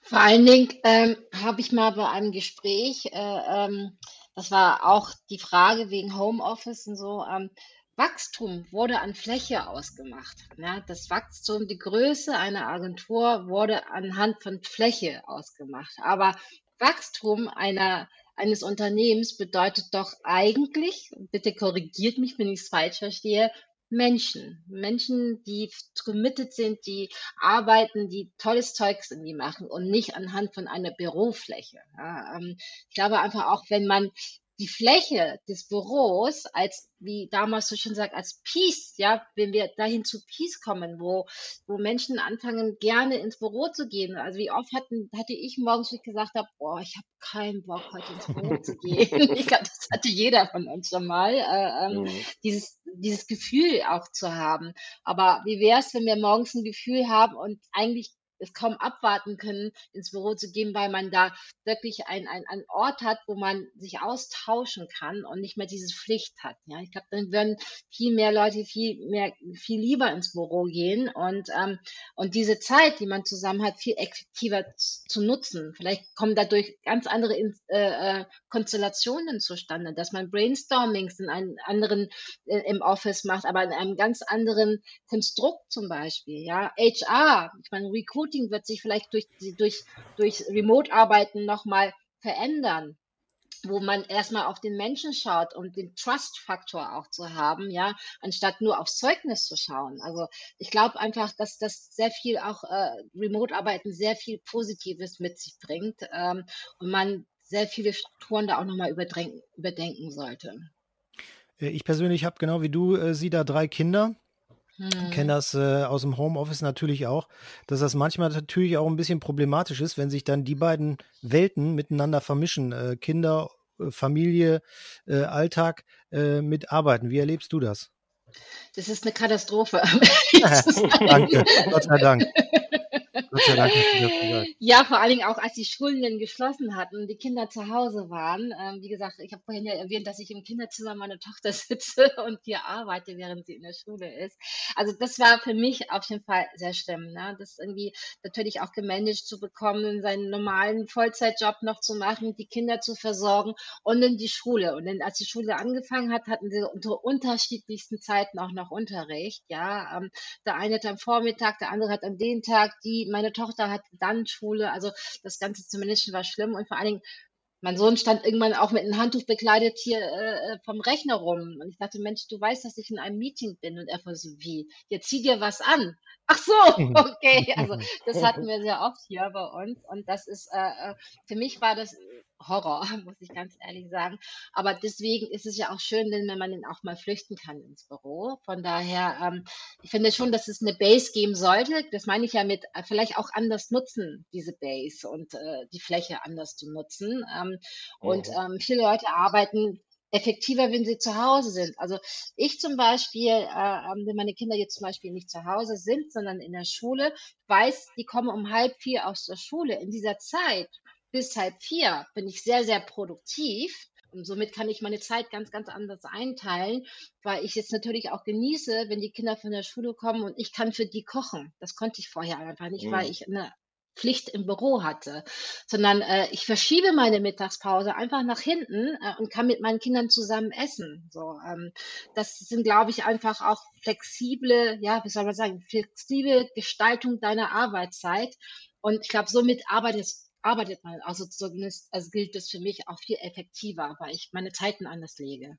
Vor allen Dingen ähm, habe ich mal bei einem Gespräch, äh, ähm, das war auch die Frage wegen Homeoffice und so, ähm, Wachstum wurde an Fläche ausgemacht. Ja, das Wachstum, die Größe einer Agentur wurde anhand von Fläche ausgemacht. Aber Wachstum einer, eines Unternehmens bedeutet doch eigentlich, bitte korrigiert mich, wenn ich es falsch verstehe, Menschen. Menschen, die committed sind, die arbeiten, die tolles Zeugs irgendwie machen und nicht anhand von einer Bürofläche. Ja, ähm, ich glaube einfach auch, wenn man die Fläche des Büros als, wie damals so schön sagt, als Peace, ja, wenn wir dahin zu Peace kommen, wo, wo Menschen anfangen, gerne ins Büro zu gehen. Also wie oft hatten, hatte ich morgens, wo ich gesagt habe, boah, ich habe keinen Bock, heute ins Büro zu gehen. ich glaube, das hatte jeder von uns schon mal, äh, ähm, mhm. dieses, dieses Gefühl auch zu haben. Aber wie wäre es, wenn wir morgens ein Gefühl haben und eigentlich es kaum abwarten können, ins Büro zu gehen, weil man da wirklich ein, ein, ein Ort hat, wo man sich austauschen kann und nicht mehr diese Pflicht hat. Ja, ich glaube, dann würden viel mehr Leute viel mehr, viel lieber ins Büro gehen und, ähm, und diese Zeit, die man zusammen hat, viel effektiver zu nutzen. Vielleicht kommen dadurch ganz andere äh, äh, Konstellationen zustande, dass man Brainstormings in einem anderen äh, im Office macht, aber in einem ganz anderen Konstrukt zum Beispiel. Ja, HR, ich meine, Recruit Recruiting wird sich vielleicht durch, durch, durch Remote-Arbeiten nochmal verändern wo man erstmal auf den Menschen schaut und den Trust-Faktor auch zu haben, ja, anstatt nur aufs Zeugnis zu schauen. Also ich glaube einfach, dass das sehr viel auch äh, Remote-Arbeiten sehr viel Positives mit sich bringt ähm, und man sehr viele Strukturen da auch nochmal überdenken sollte. Äh, ich persönlich habe genau wie du, äh, sie da drei Kinder. Hm. Kenne das äh, aus dem Homeoffice natürlich auch, dass das manchmal natürlich auch ein bisschen problematisch ist, wenn sich dann die beiden Welten miteinander vermischen. Äh, Kinder, äh, Familie, äh, Alltag äh, mit Arbeiten. Wie erlebst du das? Das ist eine Katastrophe. Danke, Gott sei Dank. Gott sei Dank Ja, vor allen Dingen auch, als die Schulen dann geschlossen hatten und die Kinder zu Hause waren. Ähm, wie gesagt, ich habe vorhin ja erwähnt, dass ich im Kinderzimmer meiner Tochter sitze und hier arbeite, während sie in der Schule ist. Also das war für mich auf jeden Fall sehr schlimm. Ne? Das irgendwie natürlich auch gemanagt zu bekommen, seinen normalen Vollzeitjob noch zu machen, die Kinder zu versorgen und in die Schule. Und dann, als die Schule angefangen hat, hatten sie unter unterschiedlichsten Zeiten auch noch Unterricht. Ja, ähm, der eine hat am Vormittag, der andere hat an den Tag, die meine Tochter hat dann Schule, also das Ganze zu managen war schlimm und vor allen Dingen mein Sohn stand irgendwann auch mit einem Handtuch bekleidet hier äh, vom Rechner rum. Und ich dachte, Mensch, du weißt, dass ich in einem Meeting bin. Und er war so, wie? Jetzt zieh dir was an. Ach so, okay. Also das hatten wir sehr oft hier bei uns. Und das ist, äh, äh für mich war das Horror, muss ich ganz ehrlich sagen. Aber deswegen ist es ja auch schön, wenn man dann auch mal flüchten kann ins Büro. Von daher, ähm, ich finde schon, dass es eine Base geben sollte. Das meine ich ja mit äh, vielleicht auch anders nutzen, diese Base und äh, die Fläche anders zu nutzen. Ähm, mhm. Und ähm, viele Leute arbeiten effektiver, wenn sie zu Hause sind. Also ich zum Beispiel, äh, ähm, wenn meine Kinder jetzt zum Beispiel nicht zu Hause sind, sondern in der Schule, weiß, die kommen um halb vier aus der Schule. In dieser Zeit bis halb vier bin ich sehr, sehr produktiv. Und somit kann ich meine Zeit ganz, ganz anders einteilen, weil ich jetzt natürlich auch genieße, wenn die Kinder von der Schule kommen und ich kann für die kochen. Das konnte ich vorher einfach nicht, mhm. weil ich eine Pflicht im Büro hatte, sondern äh, ich verschiebe meine Mittagspause einfach nach hinten äh, und kann mit meinen Kindern zusammen essen. So, ähm, das sind, glaube ich, einfach auch flexible, ja, wie soll man sagen, flexible Gestaltung deiner Arbeitszeit. Und ich glaube, somit arbeitest arbeitet man. Also zumindest also gilt das für mich auch viel effektiver, weil ich meine Zeiten anders lege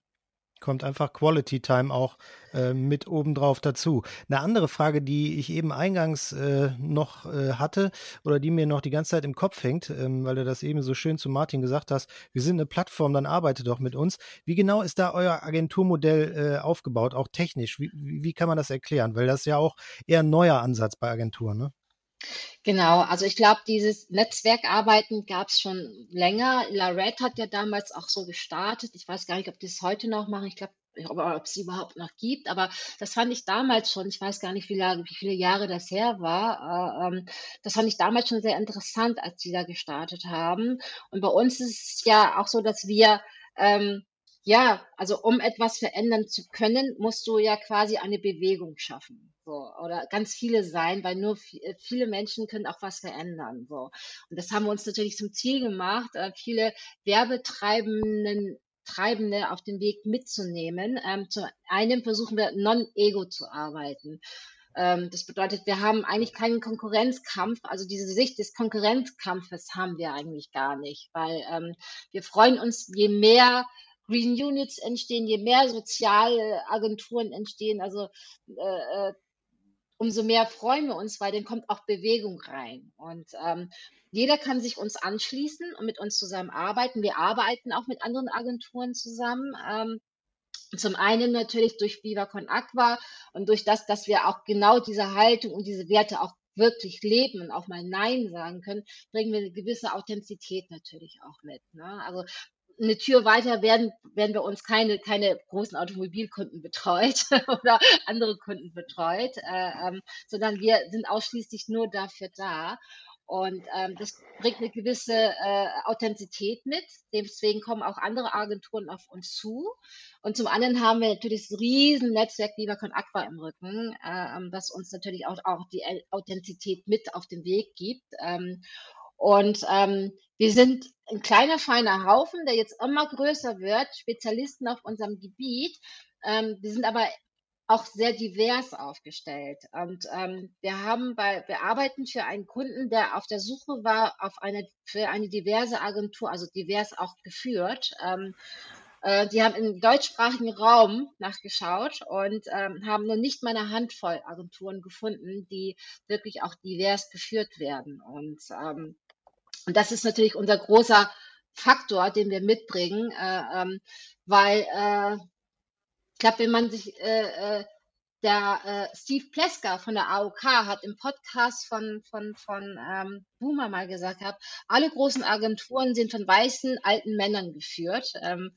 kommt einfach Quality Time auch äh, mit obendrauf dazu. Eine andere Frage, die ich eben eingangs äh, noch äh, hatte oder die mir noch die ganze Zeit im Kopf hängt, ähm, weil du das eben so schön zu Martin gesagt hast, wir sind eine Plattform, dann arbeite doch mit uns. Wie genau ist da euer Agenturmodell äh, aufgebaut, auch technisch? Wie, wie kann man das erklären? Weil das ist ja auch eher ein neuer Ansatz bei Agenturen, ne? Genau, also ich glaube, dieses Netzwerkarbeiten gab es schon länger. La Red hat ja damals auch so gestartet. Ich weiß gar nicht, ob die es heute noch machen. Ich glaube, ob es überhaupt noch gibt, aber das fand ich damals schon, ich weiß gar nicht, wie, lange, wie viele Jahre das her war, äh, ähm, das fand ich damals schon sehr interessant, als sie da gestartet haben. Und bei uns ist es ja auch so, dass wir ähm, ja, also um etwas verändern zu können, musst du ja quasi eine Bewegung schaffen. So, oder ganz viele sein, weil nur äh, viele Menschen können auch was verändern. So. Und das haben wir uns natürlich zum Ziel gemacht, äh, viele Werbetreibenden Treibende auf den Weg mitzunehmen. Ähm, zu einem versuchen wir non-ego zu arbeiten. Ähm, das bedeutet, wir haben eigentlich keinen Konkurrenzkampf. Also diese Sicht des Konkurrenzkampfes haben wir eigentlich gar nicht, weil ähm, wir freuen uns, je mehr Green Units entstehen, je mehr Sozialagenturen entstehen, also äh, äh, umso mehr freuen wir uns, weil dann kommt auch Bewegung rein. Und ähm, jeder kann sich uns anschließen und mit uns zusammenarbeiten. Wir arbeiten auch mit anderen Agenturen zusammen. Ähm, zum einen natürlich durch Viva Con Aqua und durch das, dass wir auch genau diese Haltung und diese Werte auch wirklich leben und auch mal Nein sagen können, bringen wir eine gewisse Authentizität natürlich auch mit. Ne? Also eine Tür weiter werden, werden bei uns keine, keine großen Automobilkunden betreut oder andere Kunden betreut, äh, ähm, sondern wir sind ausschließlich nur dafür da. Und ähm, das bringt eine gewisse äh, Authentizität mit. Deswegen kommen auch andere Agenturen auf uns zu. Und zum anderen haben wir natürlich das riesen Netzwerk Viva Con Aqua im Rücken, äh, ähm, was uns natürlich auch, auch die Authentizität mit auf den Weg gibt. Ähm, und ähm, wir sind ein kleiner, feiner Haufen, der jetzt immer größer wird, Spezialisten auf unserem Gebiet. Ähm, wir sind aber auch sehr divers aufgestellt. Und ähm, wir haben bei, wir arbeiten für einen Kunden, der auf der Suche war auf eine, für eine diverse Agentur, also divers auch geführt. Ähm, äh, die haben im deutschsprachigen Raum nachgeschaut und ähm, haben nur nicht mal eine Handvoll Agenturen gefunden, die wirklich auch divers geführt werden. Und, ähm, und das ist natürlich unser großer Faktor, den wir mitbringen, äh, ähm, weil äh, ich glaube, wenn man sich, äh, äh, der äh, Steve Plesker von der AOK hat im Podcast von, von, von ähm, Boomer mal gesagt, hat, alle großen Agenturen sind von weißen alten Männern geführt. Ähm,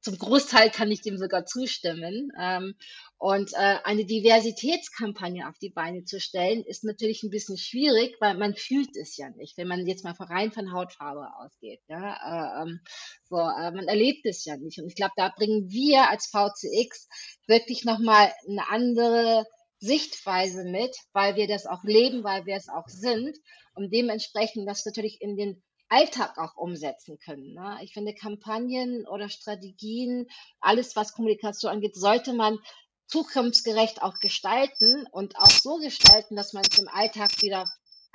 zum Großteil kann ich dem sogar zustimmen. Ähm, und äh, eine Diversitätskampagne auf die Beine zu stellen, ist natürlich ein bisschen schwierig, weil man fühlt es ja nicht, wenn man jetzt mal rein von Hautfarbe ausgeht. Ja? Äh, ähm, so, äh, man erlebt es ja nicht. Und ich glaube, da bringen wir als VCX wirklich nochmal eine andere Sichtweise mit, weil wir das auch leben, weil wir es auch sind und dementsprechend das natürlich in den Alltag auch umsetzen können. Ne? Ich finde, Kampagnen oder Strategien, alles, was Kommunikation angeht, sollte man zukunftsgerecht auch gestalten und auch so gestalten, dass man es im Alltag wieder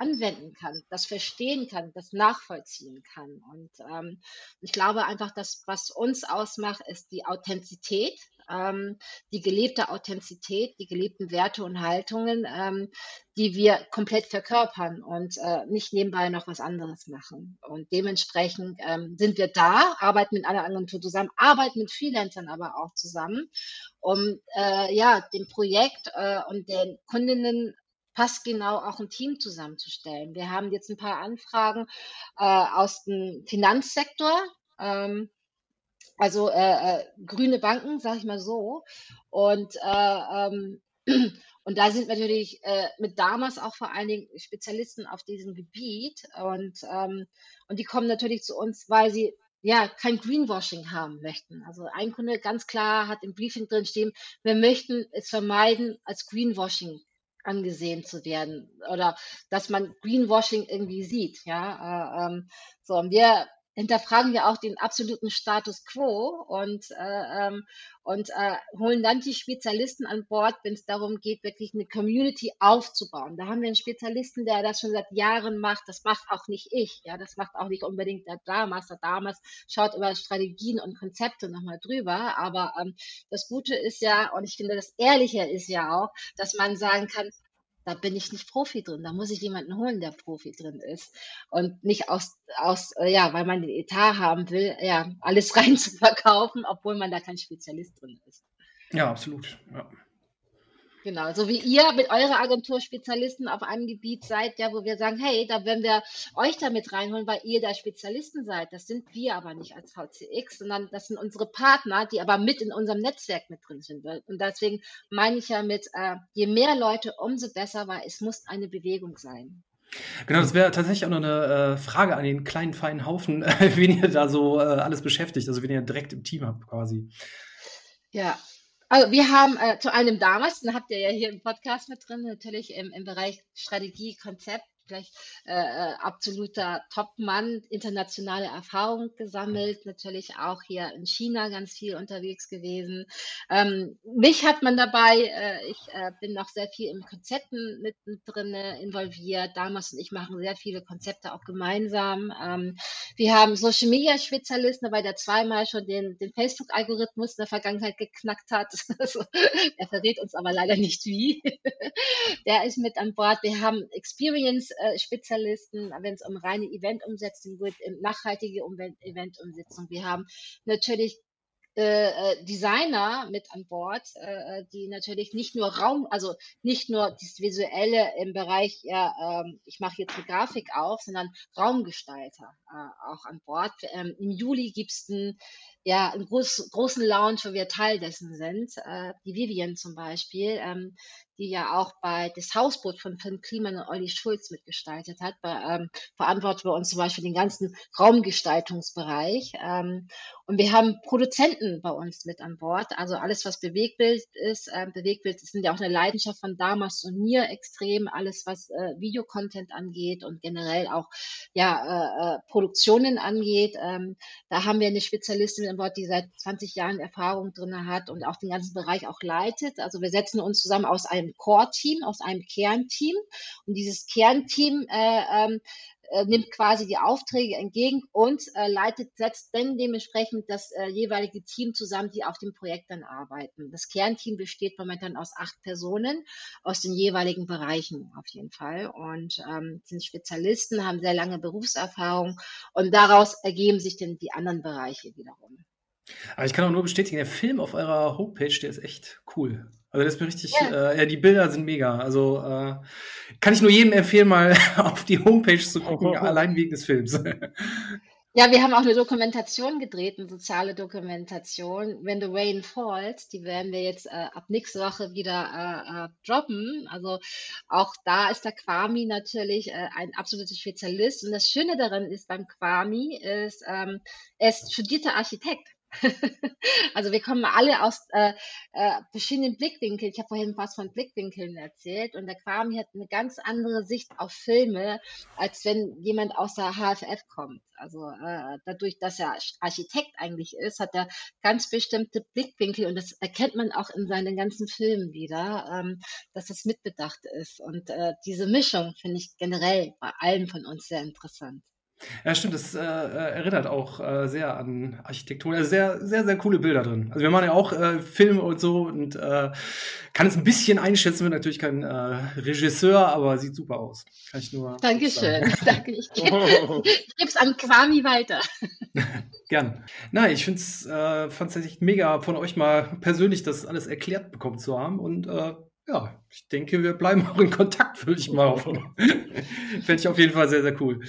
anwenden kann, das verstehen kann, das nachvollziehen kann. Und ähm, ich glaube einfach, dass was uns ausmacht, ist die Authentizität, ähm, die gelebte Authentizität, die gelebten Werte und Haltungen, ähm, die wir komplett verkörpern und äh, nicht nebenbei noch was anderes machen. Und dementsprechend ähm, sind wir da, arbeiten mit einer Agentur zusammen, arbeiten mit Freelancern aber auch zusammen, um äh, ja dem Projekt äh, und den Kundinnen passgenau auch ein Team zusammenzustellen. Wir haben jetzt ein paar Anfragen äh, aus dem Finanzsektor, ähm, also äh, äh, grüne Banken, sage ich mal so. Und, äh, ähm, und da sind natürlich äh, mit damals auch vor allen Dingen Spezialisten auf diesem Gebiet. Und, ähm, und die kommen natürlich zu uns, weil sie ja, kein Greenwashing haben möchten. Also ein Kunde ganz klar hat im Briefing drin stehen, wir möchten es vermeiden, als Greenwashing angesehen zu werden oder dass man Greenwashing irgendwie sieht. Ja, äh, ähm, so und wir hinterfragen wir auch den absoluten Status quo und, äh, ähm, und äh, holen dann die Spezialisten an Bord, wenn es darum geht, wirklich eine Community aufzubauen. Da haben wir einen Spezialisten, der das schon seit Jahren macht. Das macht auch nicht ich. Ja, das macht auch nicht unbedingt der damals. Der damals schaut über Strategien und Konzepte nochmal drüber. Aber ähm, das Gute ist ja, und ich finde, das Ehrliche ist ja auch, dass man sagen kann, da bin ich nicht Profi drin. Da muss ich jemanden holen, der Profi drin ist. Und nicht aus, aus äh, ja, weil man den Etat haben will, ja, alles rein zu verkaufen, obwohl man da kein Spezialist drin ist. Ja, absolut. Ja. Genau, so wie ihr mit eurer Agentur Spezialisten auf einem Gebiet seid, ja, wo wir sagen, hey, da werden wir euch damit reinholen, weil ihr da Spezialisten seid. Das sind wir aber nicht als VCX, sondern das sind unsere Partner, die aber mit in unserem Netzwerk mit drin sind. Und deswegen meine ich ja mit, äh, je mehr Leute, umso besser, weil es muss eine Bewegung sein. Genau, das wäre tatsächlich auch noch eine äh, Frage an den kleinen, feinen Haufen, äh, wen ihr da so äh, alles beschäftigt, also wen ihr direkt im Team habt quasi. Ja, also wir haben äh, zu einem damals, den habt ihr ja hier im Podcast mit drin, natürlich im, im Bereich Strategie, Konzept, gleich äh, äh, absoluter Top-Mann, internationale Erfahrung gesammelt, natürlich auch hier in China ganz viel unterwegs gewesen. Ähm, mich hat man dabei, äh, ich äh, bin noch sehr viel im Konzepten mit, drin involviert. Damals und ich machen sehr viele Konzepte auch gemeinsam. Ähm, wir haben Social Media Spezialisten dabei, der zweimal schon den, den Facebook-Algorithmus in der Vergangenheit geknackt hat. also, er verrät uns aber leider nicht wie. der ist mit an Bord. Wir haben Experience Spezialisten, wenn es um reine Eventumsetzung geht, nachhaltige Eventumsetzung. Wir haben natürlich äh, äh, Designer mit an Bord, äh, die natürlich nicht nur Raum, also nicht nur das Visuelle im Bereich, ja, ähm, ich mache jetzt eine Grafik auf, sondern Raumgestalter äh, auch an Bord. Ähm, Im Juli gibt's ein ja, einen groß, großen Lounge, wo wir Teil dessen sind. Äh, die Vivian zum Beispiel, ähm, die ja auch bei das Hausboot von Finn Kliman und Olli Schulz mitgestaltet hat. Bei, ähm, verantwortet bei uns zum Beispiel den ganzen Raumgestaltungsbereich. Ähm, und wir haben Produzenten bei uns mit an Bord. Also alles, was Bewegbild ist, äh, Bewegbild sind ja auch eine Leidenschaft von Damas und mir extrem. Alles, was äh, Videocontent angeht und generell auch ja, äh, äh, Produktionen angeht. Ähm, da haben wir eine Spezialistin an Bord, die seit 20 Jahren Erfahrung drin hat und auch den ganzen Bereich auch leitet. Also wir setzen uns zusammen aus einem Core-Team, aus einem Kernteam. Und dieses Kernteam äh, ähm, äh, nimmt quasi die Aufträge entgegen und äh, leitet, setzt dann dementsprechend das äh, jeweilige Team zusammen, die auf dem Projekt dann arbeiten. Das Kernteam besteht momentan aus acht Personen aus den jeweiligen Bereichen auf jeden Fall und ähm, sind Spezialisten, haben sehr lange Berufserfahrung und daraus ergeben sich dann die anderen Bereiche wiederum. Aber ich kann auch nur bestätigen, der Film auf eurer Homepage, der ist echt cool. Also das ist mir richtig, ja. Äh, ja, die Bilder sind mega. Also äh, kann ich nur jedem empfehlen, mal auf die Homepage zu gucken, allein wegen des Films. Ja, wir haben auch eine Dokumentation gedreht, eine soziale Dokumentation, When the Rain Falls. Die werden wir jetzt äh, ab nächste Woche wieder äh, äh, droppen. Also auch da ist der Kwami natürlich äh, ein absoluter Spezialist. Und das Schöne daran ist beim Kwami ist, ähm, er ist studierter Architekt. also wir kommen alle aus äh, äh, verschiedenen Blickwinkeln. Ich habe vorhin was von Blickwinkeln erzählt und der Kwami hat eine ganz andere Sicht auf Filme, als wenn jemand aus der HFF kommt. Also äh, dadurch, dass er Architekt eigentlich ist, hat er ganz bestimmte Blickwinkel und das erkennt man auch in seinen ganzen Filmen wieder, ähm, dass das mitbedacht ist. Und äh, diese Mischung finde ich generell bei allen von uns sehr interessant. Ja, stimmt, das äh, äh, erinnert auch äh, sehr an Architektur. Also sehr, sehr, sehr coole Bilder drin. Also wir machen ja auch äh, Filme und so und äh, kann es ein bisschen einschätzen, bin natürlich kein äh, Regisseur, aber sieht super aus. Kann ich nur. Dankeschön. Danke. Ich gebe es an Kwami weiter. Gern. Nein, ich finde es äh, fand es echt mega von euch mal persönlich das alles erklärt bekommen zu haben und äh, ja, ich denke, wir bleiben auch in Kontakt, würde ich mal hoffen. Fände ich auf jeden Fall sehr, sehr cool.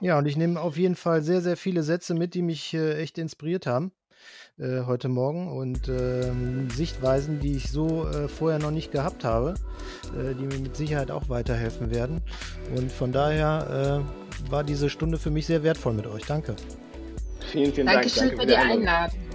Ja, und ich nehme auf jeden Fall sehr, sehr viele Sätze mit, die mich äh, echt inspiriert haben äh, heute Morgen und äh, Sichtweisen, die ich so äh, vorher noch nicht gehabt habe, äh, die mir mit Sicherheit auch weiterhelfen werden. Und von daher äh, war diese Stunde für mich sehr wertvoll mit euch. Danke. Vielen, vielen Dankeschön Dank. Danke für die Einladung.